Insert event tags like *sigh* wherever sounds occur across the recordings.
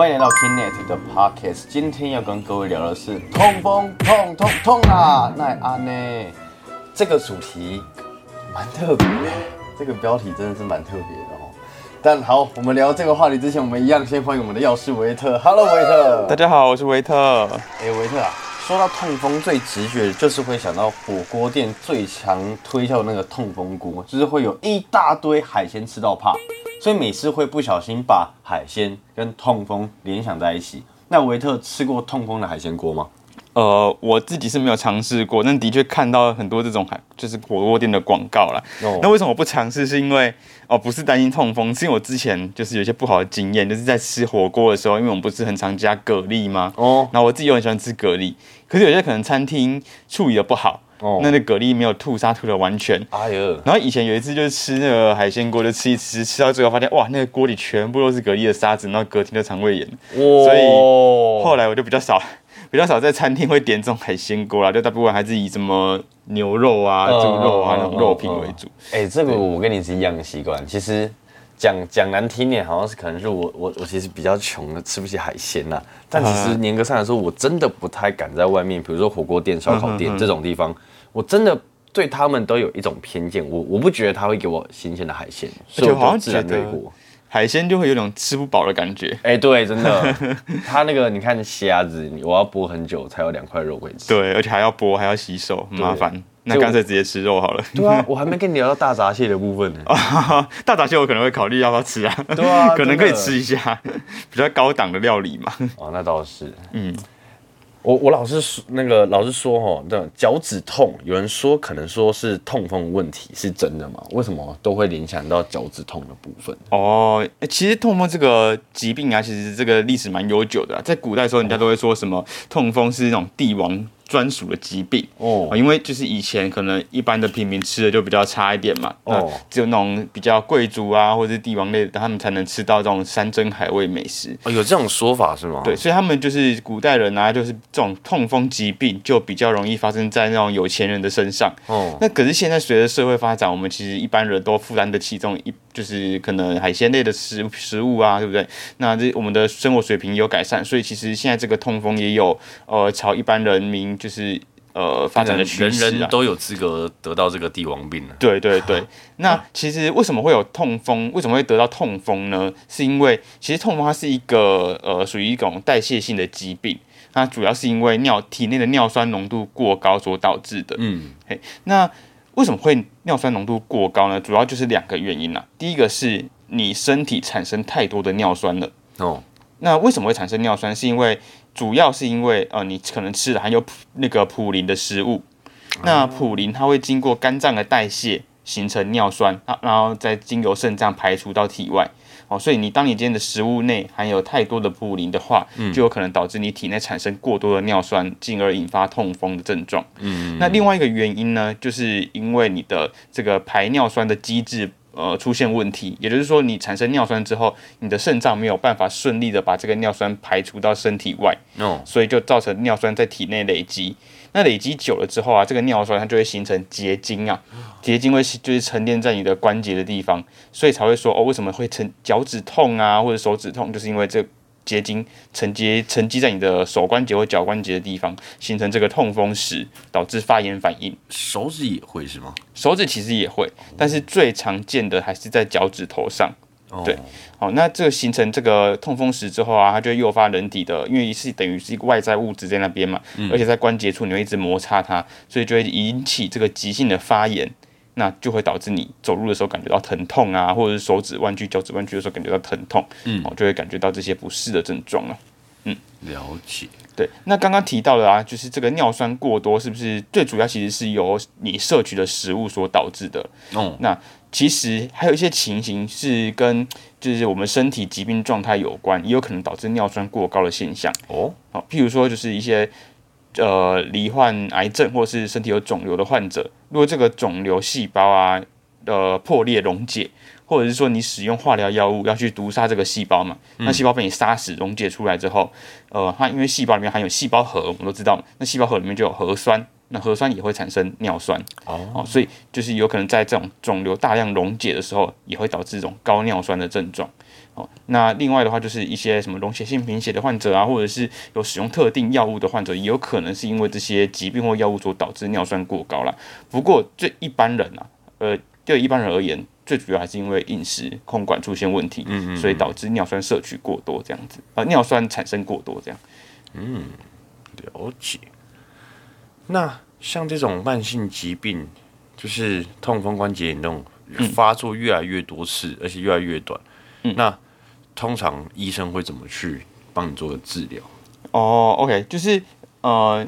欢迎来到 Kinet 的 Podcast。今天要跟各位聊的是痛风，痛痛痛啊！奈安呢？这个主题蛮特别，这个标题真的是蛮特别的哦。但好，我们聊这个话题之前，我们一样先欢迎我们的药师维特。Hello，维特。大家好，我是维特。哎，维特啊，说到痛风，最直觉的就是会想到火锅店最强推销的那个痛风锅，就是会有一大堆海鲜吃到怕。所以每次会不小心把海鲜跟痛风联想在一起。那维特吃过痛风的海鲜锅吗？呃，我自己是没有尝试过，但的确看到很多这种海，就是火锅店的广告啦。那为什么我不尝试？是因为哦，不是担心痛风，是因为我之前就是有一些不好的经验，就是在吃火锅的时候，因为我们不是很常加蛤蜊吗？哦，然后我自己又很喜欢吃蛤蜊，可是有些可能餐厅处理的不好。那那蛤蜊没有吐沙吐的完全，哎呦！然后以前有一次就是吃那个海鲜锅，就吃一吃，吃到最后发现哇，那个锅里全部都是蛤蜊的沙子，然后隔天就肠胃炎。所以后来我就比较少，比较少在餐厅会点这种海鲜锅啦，就大部分还是以什么牛肉啊、猪肉啊那种肉品为主。哎，这个我跟你是一样的习惯。其实讲讲难听点，好像是可能是我我我其实比较穷的，吃不起海鲜呐。但其实严格上来说，我真的不太敢在外面，比如说火锅店、烧烤店这种地方。我真的对他们都有一种偏见，我我不觉得他会给我新鲜的海鲜，所以我自然对过海鲜就会有种吃不饱的感觉。哎，对，真的，*laughs* 他那个你看虾子，我要剥很久才有两块肉可以吃，对，而且还要剥，还要洗手，很麻烦。那干脆直接吃肉好了。对啊，*laughs* 我还没跟你聊到大闸蟹的部分呢。*laughs* 大闸蟹我可能会考虑要不要吃啊？对啊，可能可以吃一下，比较高档的料理嘛。哦，那倒是，嗯。我我老是说那个老是说哈，那脚趾痛，有人说可能说是痛风问题，是真的吗？为什么都会联想到脚趾痛的部分？哦，其实痛风这个疾病啊，其实这个历史蛮悠久的，在古代时候，人家都会说什么痛风是那种帝王。专属的疾病哦，因为就是以前可能一般的平民吃的就比较差一点嘛，哦，只有那种比较贵族啊或者是帝王类的，他们才能吃到这种山珍海味美食。哦，有这种说法是吗？对，所以他们就是古代人啊，就是这种痛风疾病就比较容易发生在那种有钱人的身上。哦，那可是现在随着社会发展，我们其实一般人都负担得起这种一就是可能海鲜类的食食物啊，对不对？那这我们的生活水平有改善，所以其实现在这个痛风也有呃朝一般人民。就是呃，发展的趋势，人人都有资格得到这个帝王病了。对对对，那其实为什么会有痛风？为什么会得到痛风呢？是因为其实痛风它是一个呃，属于一种代谢性的疾病，它主要是因为尿体内的尿酸浓度过高所导致的。嗯，嘿，那为什么会尿酸浓度过高呢？主要就是两个原因啦。第一个是你身体产生太多的尿酸了。哦，那为什么会产生尿酸？是因为主要是因为呃，你可能吃了含有那个普林的食物，那普林它会经过肝脏的代谢形成尿酸，啊，然后再经由肾脏排除到体外，哦，所以你当你今天的食物内含有太多的普林的话，就有可能导致你体内产生过多的尿酸，进而引发痛风的症状。嗯，那另外一个原因呢，就是因为你的这个排尿酸的机制。呃，出现问题，也就是说，你产生尿酸之后，你的肾脏没有办法顺利的把这个尿酸排除到身体外，哦，所以就造成尿酸在体内累积。那累积久了之后啊，这个尿酸它就会形成结晶啊，结晶会就是沉淀在你的关节的地方，所以才会说哦，为什么会成脚趾痛啊，或者手指痛，就是因为这。结晶沉积沉积在你的手关节或脚关节的地方，形成这个痛风石，导致发炎反应。手指也会是吗？手指其实也会，但是最常见的还是在脚趾头上。对，好，那这个形成这个痛风石之后啊，它就诱发人体的，因为是等于是一个外在物质在那边嘛，而且在关节处你会一直摩擦它，所以就会引起这个急性的发炎。那就会导致你走路的时候感觉到疼痛啊，或者是手指弯曲、脚趾弯曲的时候感觉到疼痛，嗯，哦，就会感觉到这些不适的症状了。嗯，了解。对，那刚刚提到的啊，就是这个尿酸过多，是不是最主要其实是由你摄取的食物所导致的？哦，那其实还有一些情形是跟就是我们身体疾病状态有关，也有可能导致尿酸过高的现象。哦，好，譬如说就是一些。呃，罹患癌症或是身体有肿瘤的患者，如果这个肿瘤细胞啊，呃，破裂溶解，或者是说你使用化疗药物要去毒杀这个细胞嘛，那细胞被你杀死溶解出来之后，呃，它因为细胞里面含有细胞核，我们都知道，那细胞核里面就有核酸，那核酸也会产生尿酸，哦，所以就是有可能在这种肿瘤大量溶解的时候，也会导致这种高尿酸的症状。哦，那另外的话就是一些什么溶血性贫血的患者啊，或者是有使用特定药物的患者，也有可能是因为这些疾病或药物所导致尿酸过高啦。不过对一般人啊，呃，对一般人而言，最主要还是因为饮食控管出现问题，嗯所以导致尿酸摄取过多这样子，呃，尿酸产生过多这样。嗯了解。那像这种慢性疾病，就是痛风关节炎那种发作越来越多次，而且越来越短，那通常医生会怎么去帮你做治疗？哦，OK，就是呃，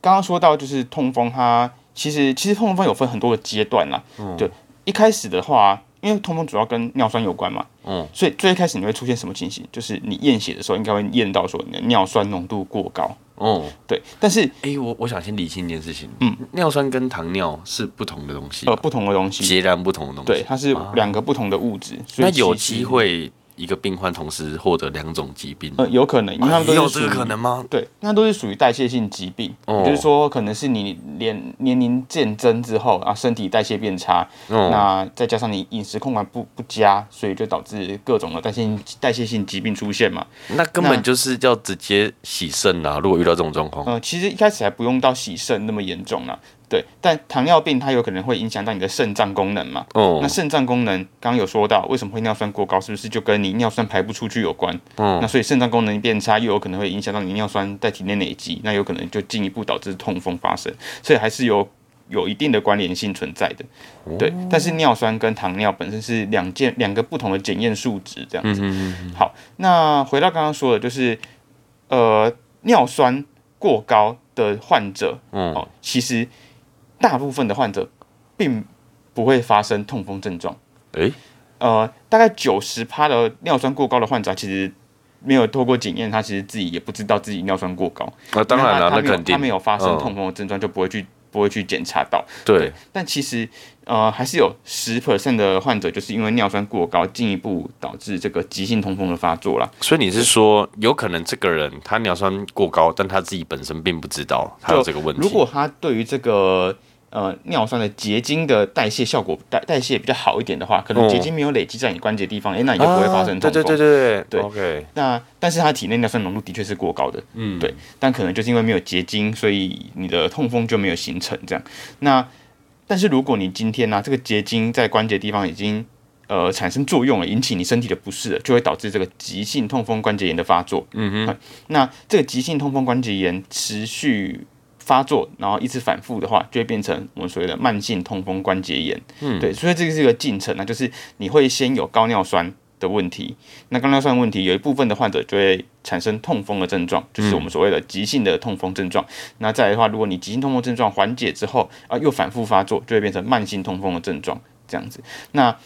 刚刚说到就是痛风它，其实其实痛风有分很多个阶段啦。嗯对，一开始的话，因为痛风主要跟尿酸有关嘛，嗯，所以最一开始你会出现什么情形？就是你验血的时候，应该会验到说你的尿酸浓度过高。哦，对，但是哎、我我想先理清一件事情，嗯，尿酸跟糖尿是不同的东西，呃不同的东西，截然不同的东西。对，它是两个不同的物质，所以那有机会一个病患同时获得两种疾病，呃有可能，因为他们都是有这个可能吗？对，那都是属于代谢性疾病，就是说，可能是你年年龄渐增之后啊，身体代谢变差，哦那再加上你饮食控管不不佳，所以就导致各种的代谢性代谢性疾病出现嘛。那根本就是要直接洗肾啊！如果遇到这种状况，呃，其实一开始还不用到洗肾那么严重啦，对，但糖尿病它有可能会影响到你的肾脏功能嘛。哦那，肾脏功能刚刚有说到，为什么会尿酸过高，是不是就跟你尿酸排不出去有关？嗯那所以肾脏功能变差，又有可能会影响到你尿酸在体内累积，那有可能就进一步导致痛风发生，所以还是有有一定的关联性存在的。对，但是尿酸跟糖尿本身是两件两个不同的检验数值，这样子。好，那回到刚刚说的，就是呃尿酸过高的患者，嗯哦，其实大部分的患者并不会发生痛风症状。诶，呃，大概九十趴的尿酸过高的患者，其实没有透过检验，他其实自己也不知道自己尿酸过高。那当然了，他肯定他没有发生嗯痛风的症状，就不会去不会去检查到。对，但其实呃，还是有十 percent 的患者就是因为尿酸过高，进一步导致这个急性痛风的发作啦。所以你是说，有可能这个人他尿酸过高，但他自己本身并不知道他有这个问题。如果他对于这个呃尿酸的结晶的代谢效果代代谢比较好一点的话，可能哦结晶没有累积在你关节地方，诶，那你就不会发生痛风。啊对对对对对 OK，那但是它体内尿酸浓度的确是过高的，嗯，对，但可能就是因为没有结晶，所以你的痛风就没有形成这样。那但是如果你今天呢、这个结晶在关节地方已经呃产生作用了，引起你身体的不适了，就会导致这个急性痛风关节炎的发作。嗯哼，那这个急性痛风关节炎持续发作，然后一直反复的话，就会变成我们所谓的慢性痛风关节炎。嗯对，所以这个是一个进程啊，就是你会先有高尿酸的问题，那高尿酸问题有一部分的患者就会产生痛风的症状，就是我们所谓的急性的痛风症状。那再来的话，如果你急性痛风症状缓解之后啊，又反复发作，就会变成慢性痛风的症状这样子。那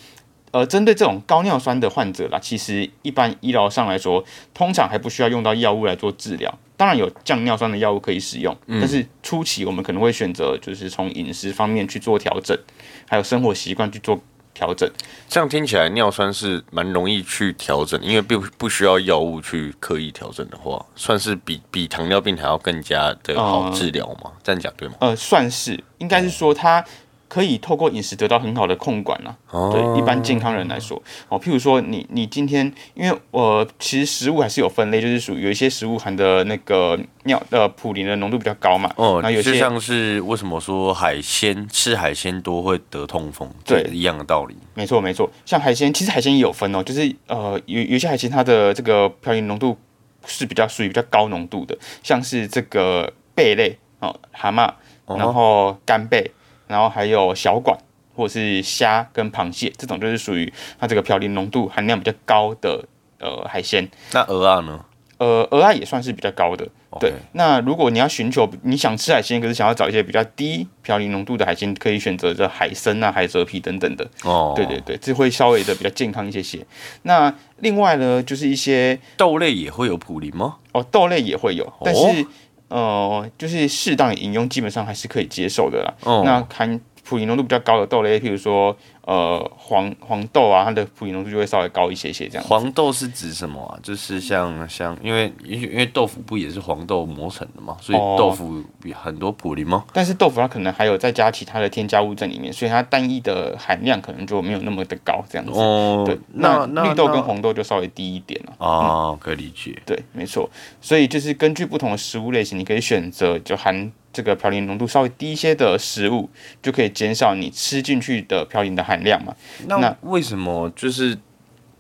呃，针对这种高尿酸的患者啦，其实一般医疗上来说，通常还不需要用到药物来做治疗。当然有降尿酸的药物可以使用，但是初期我们可能会选择就是从饮食方面去做调整，还有生活习惯去做调整。这样听起来尿酸是蛮容易去调整，因为不不需要药物去刻意调整的话，算是比比糖尿病还要更加的好治疗嘛？这样讲对吗？呃，算是应该是说它可以透过饮食得到很好的控管啦。哦对一般健康人来说，哦，譬如说你你今天，因为我、其实食物还是有分类，就是属于有一些食物含的那个尿呃普林的浓度比较高嘛，哦，那有些像是为什么说海鲜吃海鲜多会得痛风，对一样的道理。没错没错，像海鲜，其实海鲜也有分哦，就是呃有有些海鲜它的这个嘌呤浓度是比较属于比较高浓度的，像是这个贝类哦，蛤蟆，然后干贝，然后还有小管或者是虾跟螃蟹，这种就是属于它这个嘌呤浓度含量比较高的呃海鲜。那鹅啊呢？呃，鹅啊也算是比较高的。对那如果你要寻求你想吃海鲜，可是想要找一些比较低嘌呤浓度的海鲜，可以选择这海参啊、海蜇皮等等的。哦，对对对，这会稍微的比较健康一些些。那另外呢，就是一些豆类也会有普林吗？哦豆类也会有，但是、呃，就是适当的饮用基本上还是可以接受的啦。哦那含普林浓度比较高的豆类，譬如说呃黄黄豆啊，它的普林浓度就会稍微高一些些这样。黄豆是指什么啊？就是像像，因为因为豆腐不也是黄豆磨成的嘛，所以哦豆腐比很多普林吗？但是豆腐它可能还有再加其他的添加物在里面，所以它单一的含量可能就没有那么的高这样子。哦对，，那那绿豆跟那红豆就稍微低一点了。哦，可以理解。对，没错。所以就是根据不同的食物类型，你可以选择就含这个嘌呤浓度稍微低一些的食物，就可以减少你吃进去的嘌呤的含量嘛。那那为什么就是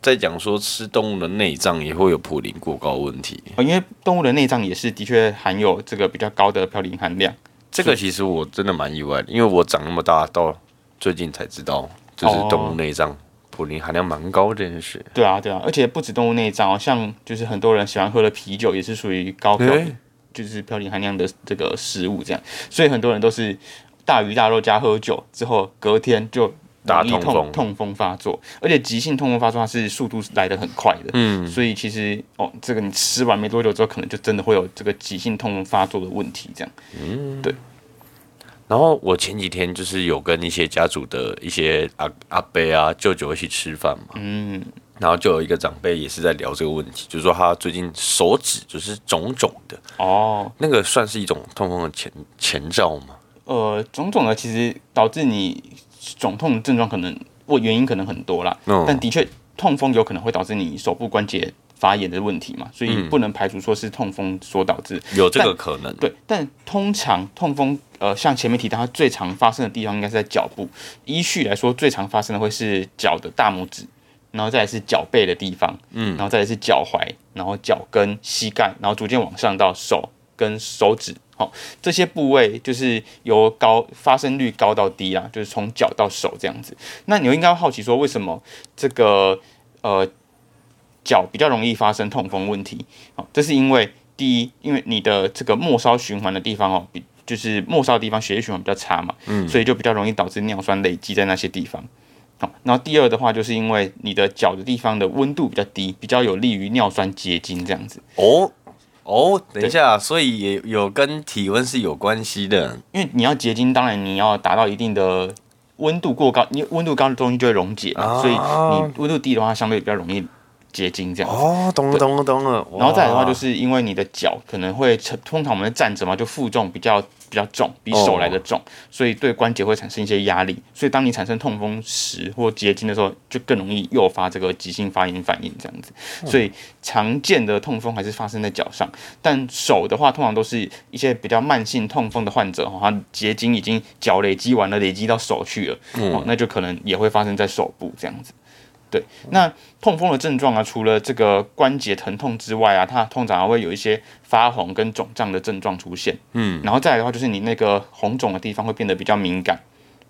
在讲说吃动物的内脏也会有普林过高问题？呃因为动物的内脏也是的确含有这个比较高的嘌呤含量。这个其实我真的蛮意外的，因为我长那么大到最近才知道，就是动物内脏普林含量蛮高这件事。对啊，对啊，而且不止动物内脏哦，像就是很多人喜欢喝的啤酒也是属于高嘌诶就是嘌呤含量的这个食物，这样，所以很多人都是大鱼大肉加喝酒之后，隔天就容易大痛风。痛痛风发作，而且急性痛风发作它是速度来得很快的，嗯，所以其实哦，这个你吃完没多久之后，可能就真的会有这个急性痛风发作的问题，这样。嗯，对。然后我前几天就是有跟一些家族的一些阿阿伯啊舅舅一起吃饭嘛，嗯，然后就有一个长辈也是在聊这个问题，就是说他最近手指就是肿肿的，哦，那个算是一种痛风的前前兆吗？呃，肿肿的其实导致你肿痛的症状可能，我原因可能很多啦，嗯但的确痛风有可能会导致你手部关节发炎的问题嘛，所以嗯不能排除说是痛风所导致。有这个可能。对，但通常痛风，呃，像前面提到，它最常发生的地方应该是在脚部。依序来说，最常发生的会是脚的大拇指，然后再来是脚背的地方，嗯，然后再来是脚踝，然后脚跟、膝盖，然后逐渐往上到手跟手指。好、这些部位就是由高发生率高到低啦，就是从脚到手这样子。那你应该好奇说，为什么这个呃脚比较容易发生痛风问题？好、这是因为第一，因为你的这个末梢循环的地方哦，比就是末梢的地方血液循环比较差嘛，嗯，所以就比较容易导致尿酸累积在那些地方。好，然后第二的话，就是因为你的脚的地方的温度比较低，比较有利于尿酸结晶这样子。哦哦，等一下，所以也有跟体温是有关系的。因为你要结晶，当然你要达到一定的温度过高，你温度高的东西就会溶解嘛，啊所以你温度低的话，相对比较容易结晶这样子。哦，懂了，懂了，懂了。然后再来的话，就是因为你的脚可能会，通常我们站着嘛，就负重比较比较重，比手来的重，所以对关节会产生一些压力。所以当你产生痛风时或结晶的时候，就更容易诱发这个急性发炎反应这样子。所以常见的痛风还是发生在脚上，但手的话，通常都是一些比较慢性痛风的患者，哦，他结晶已经脚累积完了，累积到手去了，哦，那就可能也会发生在手部这样子。对，那痛风的症状啊，除了这个关节疼痛之外啊，它通常还会有一些发红跟肿胀的症状出现。嗯，然后再来的话，就是你那个红肿的地方会变得比较敏感，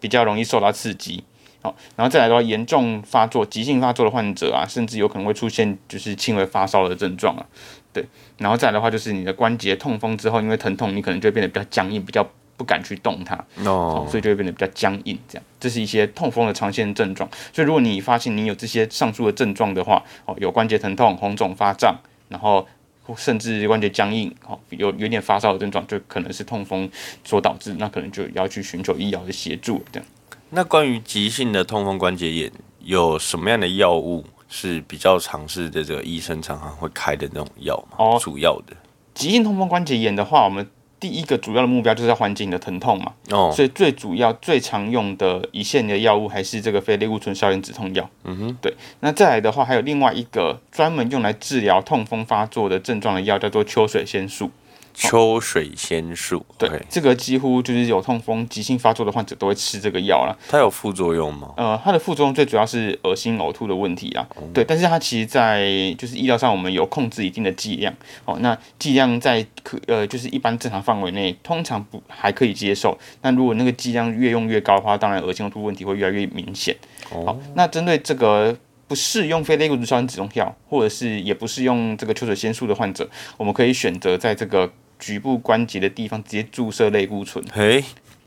比较容易受到刺激。好，然后再来的话，严重发作、急性发作的患者啊，甚至有可能会出现就是轻微发烧的症状啊。对，然后再来的话，就是你的关节痛风之后，因为疼痛，你可能就会变得比较僵硬，比较不敢去动它。哦，所以就会变得比较僵硬，这样，这是一些痛风的常见症状。所以如果你发现你有这些上述的症状的话，哦，有关节疼痛、红肿发胀，然后甚至关节僵硬，哦，有有点发烧的症状，就可能是痛风所导致，那可能就要去寻求医疗的协助，这样。那关于急性的痛风关节炎，有什么样的药物是比较常试的这个医生常常会开的那种药吗？哦主要的急性痛风关节炎的话，我们第一个主要的目标就是要缓解你的疼痛嘛，哦，所以最主要、最常用的一线的药物还是这个非类固醇消炎止痛药。嗯哼，对。那再来的话，还有另外一个专门用来治疗痛风发作的症状的药，叫做秋水仙素。秋水仙素，对这个几乎就是有痛风急性发作的患者都会吃这个药啦。它有副作用吗？呃，它的副作用最主要是恶心呕吐的问题啦。对，但是它其实在就是医疗上我们有控制一定的剂量。哦，那剂量在可呃就是一般正常范围内，通常不还可以接受。那如果那个剂量越用越高的话，当然恶心呕吐问题会越来越明显。好，那针对这个。不适用非类固醇消炎止痛药，或者是也不适用这个秋水仙素的患者，我们可以选择在这个局部关节的地方直接注射类固醇。嘿，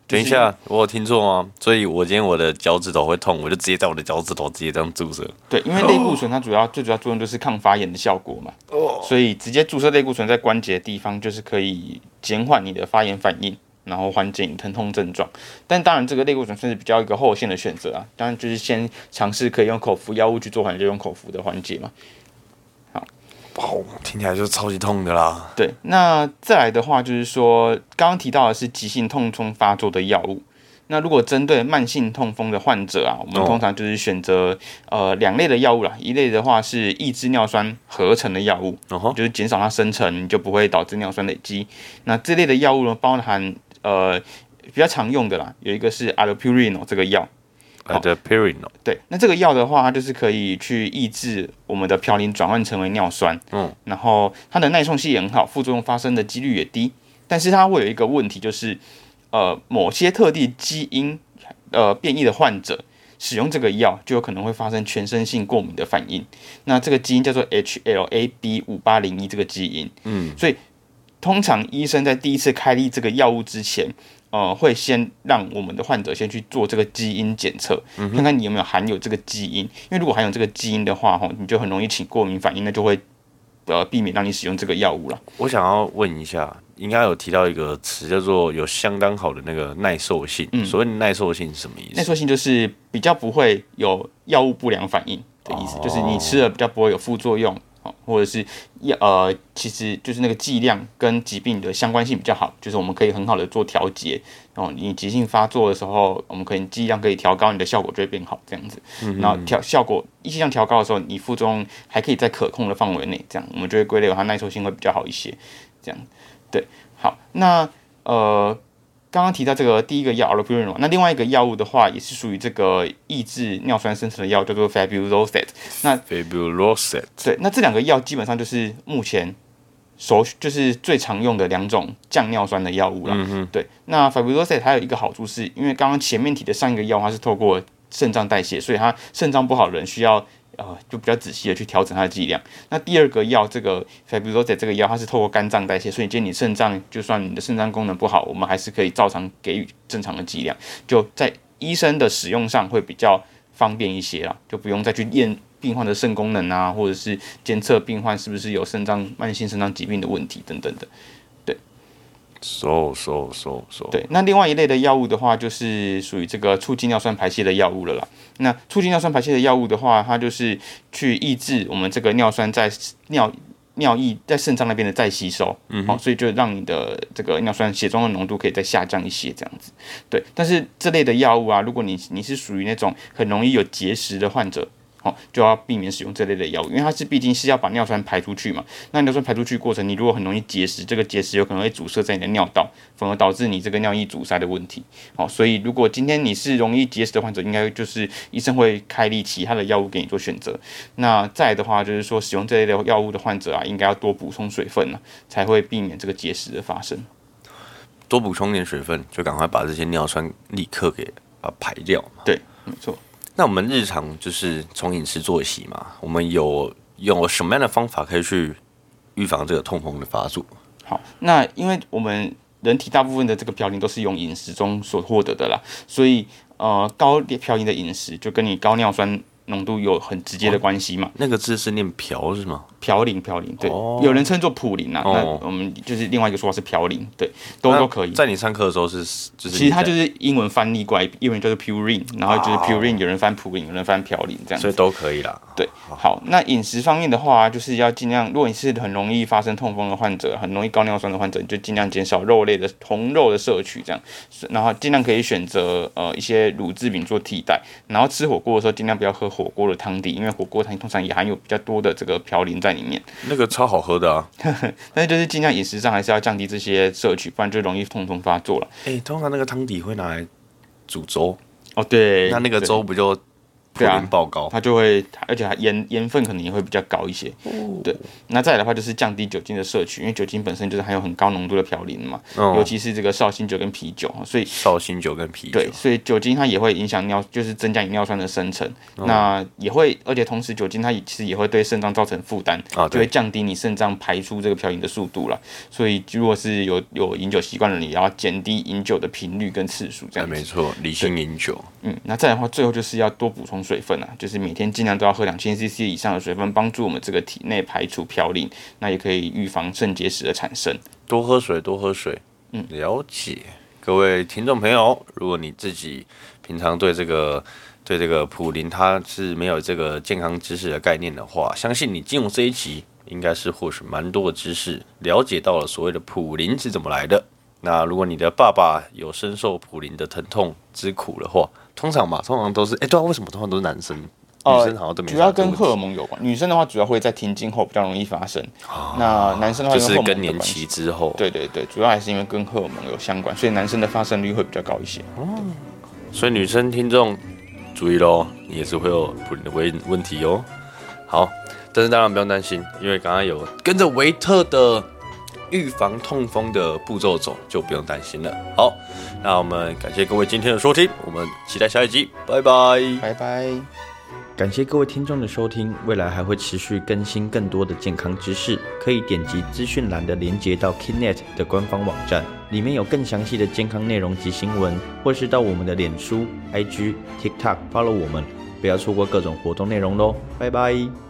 等一下，我有听错吗？所以我今天我的脚趾头会痛，我就直接在我的脚趾头直接这样注射。对，因为类固醇它主要最主要作用就是抗发炎的效果嘛，哦所以直接注射类固醇在关节的地方，就是可以减缓你的发炎反应，然后缓解疼痛症状。但当然，这个类固醇算是比较一个后线的选择啊。当然，就是先尝试可以用口服药物去做缓解，就用口服的缓解嘛。好，听起来就超级痛的啦。对，那再来的话就是说，刚刚提到的是急性痛风发作的药物。那如果针对慢性痛风的患者啊，我们通常就是选择呃两类的药物啦。一类的话是抑制尿酸合成的药物，就是减少它生成，就不会导致尿酸累积。那这类的药物呢，包含呃比较常用的啦，有一个是 allopurinol 这个药。allopurinol 对，那这个药的话，它就是可以去抑制我们的嘌呤转换成为尿酸。嗯，然后它的耐受性也很好，副作用发生的几率也低。但是它会有一个问题，就是。呃，某些特定基因呃变异的患者使用这个药，就有可能会发生全身性过敏的反应。那这个基因叫做 HLA-B 五八零一这个基因。嗯，所以通常医生在第一次开立这个药物之前，呃，会先让我们的患者先去做这个基因检测，看看你有没有含有这个基因。因为如果含有这个基因的话，吼，你就很容易起过敏反应，那就会呃避免让你使用这个药物了。我想要问一下。应该有提到一个词叫做有相当好的那个耐受性。嗯，所谓耐受性是什么意思？耐受性就是比较不会有药物不良反应的意思，就是你吃了比较不会有副作用，或者是药呃，其实就是那个剂量跟疾病的相关性比较好，就是我们可以很好的做调节。哦，你急性发作的时候，我们可以剂量可以调高，你的效果就会变好这样子。然后调效果一剂量调高的时候，你副作用还可以在可控的范围内，这样我们就会归类为它耐受性会比较好一些，这样。对，好，那呃，刚刚提到这个第一个药 allopurinol，那另外一个药物的话，也是属于这个抑制尿酸生成的药，叫做 fabuloset。那 fabuloset，对，那这两个药基本上就是目前首就是最常用的两种降尿酸的药物了。嗯哼，对，那 fabuloset 还有一个好处是，因为刚刚前面提的上一个药，它是透过肾脏代谢，所以它肾脏不好的人需要。呃，就比较仔细的去调整它的剂量。那第二个药，这个比如说在这个药，它是透过肝脏代谢，所以建议你肾脏，就算你的肾脏功能不好，我们还是可以照常给予正常的剂量。就在医生的使用上会比较方便一些啦，就不用再去验病患的肾功能啊，或者是监测病患是不是有肾脏慢性肾脏疾病的问题等等的。So so so so 对，那另外一类的药物的话，就是属于这个促进尿酸排泄的药物了啦。那促进尿酸排泄的药物的话，它就是去抑制我们这个尿酸在尿尿液在肾脏那边的再吸收，嗯，好，所以就让你的这个尿酸血中的浓度可以再下降一些，这样子。对，但是这类的药物啊，如果你你是属于那种很容易有结石的患者。哦，就要避免使用这类的药物，因为它是毕竟是要把尿酸排出去嘛。那尿酸排出去过程，你如果很容易结石，这个结石有可能会阻塞在你的尿道，反而导致你这个尿液阻塞的问题。好，所以如果今天你是容易结石的患者，应该就是医生会开立其他的药物给你做选择。那再的话，就是说使用这类的药物的患者啊，应该要多补充水分呢，才会避免这个结石的发生。多补充点水分，就赶快把这些尿酸立刻给把它排掉嘛。对，没错。那我们日常就是从饮食作息嘛，我们有用什么样的方法可以去预防这个痛风的发作？好，那因为我们人体大部分的这个嘌呤都是用饮食中所获得的啦，所以呃高嘌呤的饮食就跟你高尿酸浓度有很直接的关系嘛。那个字是念嘌是吗？嘌呤，嘌呤，对，有人称作普林啊，那我们就是另外一个说法是嘌呤，对，都都可以。在你上课的时候是，就是其实它就是英文翻译过来，英文就是 purine，然后就是 purine，有人翻普林，有人翻嘌呤这样，所以都可以啦。对，好，那饮食方面的话，就是要尽量，如果你是很容易发生痛风的患者，很容易高尿酸的患者，你就尽量减少肉类的红肉的摄取，这样，然后尽量可以选择呃一些乳制品做替代，然后吃火锅的时候尽量不要喝火锅的汤底，因为火锅汤通常也含有比较多的这个嘌呤在。里面 *laughs* 那个超好喝的啊，但是就是尽量饮食上还是要降低这些摄取，不然就容易痛风发作了。哎，通常那个汤底会拿来煮粥哦，对，那那个粥不就？对啊，爆高，它就会，而且它盐盐分可能也会比较高一些。对，那再来的话就是降低酒精的摄取，因为酒精本身就是含有很高浓度的嘌呤嘛，尤其是这个绍兴酒跟啤酒，所以绍兴酒跟啤酒，对，所以酒精它也会影响尿，就是增加你尿酸的生成。那也会，而且同时酒精它其实也会对肾脏造成负担，就会降低你肾脏排出这个嘌呤的速度了。所以如果是有有饮酒习惯的人，也要减低饮酒的频率跟次数，这样没错，理性饮酒。嗯，那再的话，最后就是要多补充水分啊，就是每天尽量都要喝两千 CC 以上的水分，帮助我们这个体内排除嘌呤，那也可以预防肾结石的产生。多喝水，多喝水。嗯，了解。各位听众朋友，如果你自己平常对这个对这个普林它是没有这个健康知识的概念的话，相信你进入这一集应该是获取蛮多的知识，了解到了所谓的普林是怎么来的。那如果你的爸爸有深受普林的疼痛之苦的话，通常嘛，通常都是哎，对啊，为什么通常都是男生？女生好像都没。主要跟荷尔蒙有关。女生的话，主要会在停经后比较容易发生。那男生的话，就是更年期之后。对对对，主要还是因为跟荷尔蒙有相关，所以男生的发生率会比较高一些。哦，所以女生听众注意喽，你也是会有普林的问问题哦。好，但是当然不用担心，因为刚刚有跟着维特的预防痛风的步骤走，就不用担心了。好，那我们感谢各位今天的收听，我们期待下一集，拜拜，拜拜。感谢各位听众的收听，未来还会持续更新更多的健康知识，可以点击资讯栏的连接到 Kinet 的官方网站，里面有更详细的健康内容及新闻，或是到我们的脸书、IG、TikTok follow 我们，不要错过各种活动内容喽，拜拜。